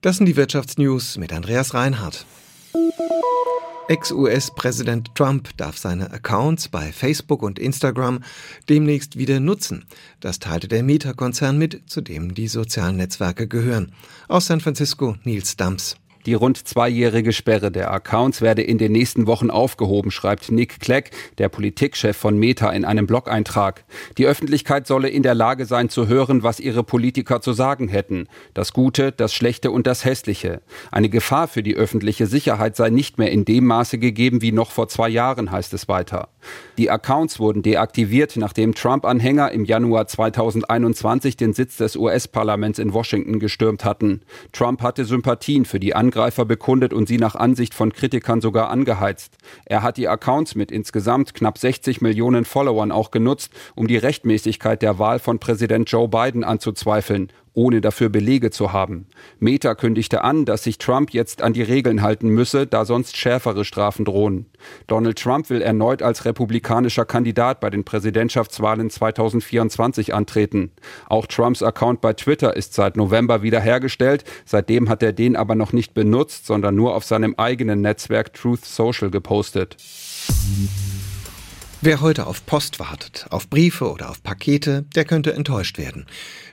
Das sind die Wirtschaftsnews mit Andreas Reinhardt. Ex-US-Präsident Trump darf seine Accounts bei Facebook und Instagram demnächst wieder nutzen. Das teilte der Meta-Konzern mit, zu dem die sozialen Netzwerke gehören. Aus San Francisco Nils Dumps. Die rund zweijährige Sperre der Accounts werde in den nächsten Wochen aufgehoben, schreibt Nick Clegg, der Politikchef von Meta, in einem Blog-Eintrag. Die Öffentlichkeit solle in der Lage sein zu hören, was ihre Politiker zu sagen hätten. Das Gute, das Schlechte und das Hässliche. Eine Gefahr für die öffentliche Sicherheit sei nicht mehr in dem Maße gegeben wie noch vor zwei Jahren, heißt es weiter. Die Accounts wurden deaktiviert, nachdem Trump-Anhänger im Januar 2021 den Sitz des US-Parlaments in Washington gestürmt hatten. Trump hatte Sympathien für die Angreifer bekundet und sie nach Ansicht von Kritikern sogar angeheizt. Er hat die Accounts mit insgesamt knapp 60 Millionen Followern auch genutzt, um die Rechtmäßigkeit der Wahl von Präsident Joe Biden anzuzweifeln ohne dafür Belege zu haben. Meta kündigte an, dass sich Trump jetzt an die Regeln halten müsse, da sonst schärfere Strafen drohen. Donald Trump will erneut als republikanischer Kandidat bei den Präsidentschaftswahlen 2024 antreten. Auch Trumps Account bei Twitter ist seit November wiederhergestellt. Seitdem hat er den aber noch nicht benutzt, sondern nur auf seinem eigenen Netzwerk Truth Social gepostet. Wer heute auf Post wartet, auf Briefe oder auf Pakete, der könnte enttäuscht werden.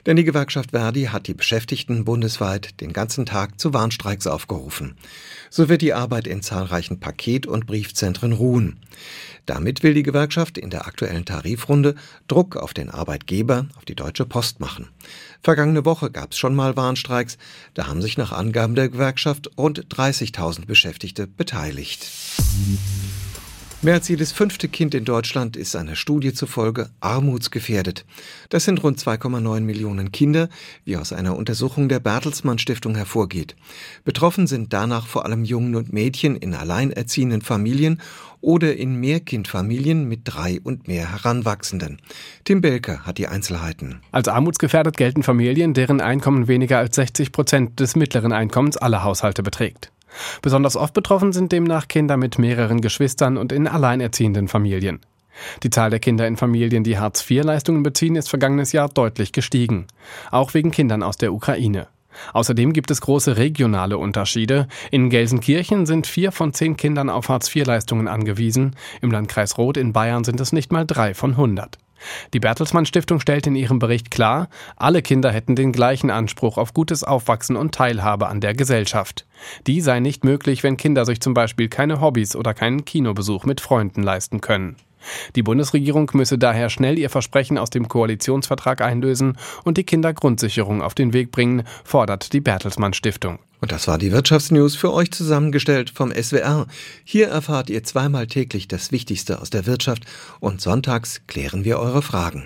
Denn die Gewerkschaft Verdi hat die Beschäftigten bundesweit den ganzen Tag zu Warnstreiks aufgerufen. So wird die Arbeit in zahlreichen Paket- und Briefzentren ruhen. Damit will die Gewerkschaft in der aktuellen Tarifrunde Druck auf den Arbeitgeber, auf die Deutsche Post machen. Vergangene Woche gab es schon mal Warnstreiks. Da haben sich nach Angaben der Gewerkschaft rund 30.000 Beschäftigte beteiligt. Mehr als jedes fünfte Kind in Deutschland ist einer Studie zufolge armutsgefährdet. Das sind rund 2,9 Millionen Kinder, wie aus einer Untersuchung der Bertelsmann Stiftung hervorgeht. Betroffen sind danach vor allem Jungen und Mädchen in alleinerziehenden Familien oder in Mehrkindfamilien mit drei und mehr Heranwachsenden. Tim Belker hat die Einzelheiten. Als armutsgefährdet gelten Familien, deren Einkommen weniger als 60 Prozent des mittleren Einkommens aller Haushalte beträgt. Besonders oft betroffen sind demnach Kinder mit mehreren Geschwistern und in alleinerziehenden Familien. Die Zahl der Kinder in Familien, die Hartz-IV-Leistungen beziehen, ist vergangenes Jahr deutlich gestiegen. Auch wegen Kindern aus der Ukraine. Außerdem gibt es große regionale Unterschiede. In Gelsenkirchen sind vier von zehn Kindern auf Hartz-IV-Leistungen angewiesen. Im Landkreis Roth in Bayern sind es nicht mal drei von hundert. Die Bertelsmann Stiftung stellt in ihrem Bericht klar, alle Kinder hätten den gleichen Anspruch auf gutes Aufwachsen und Teilhabe an der Gesellschaft. Die sei nicht möglich, wenn Kinder sich zum Beispiel keine Hobbys oder keinen Kinobesuch mit Freunden leisten können. Die Bundesregierung müsse daher schnell ihr Versprechen aus dem Koalitionsvertrag einlösen und die Kindergrundsicherung auf den Weg bringen, fordert die Bertelsmann Stiftung. Und das war die Wirtschaftsnews für euch zusammengestellt vom SWR. Hier erfahrt ihr zweimal täglich das Wichtigste aus der Wirtschaft und sonntags klären wir eure Fragen.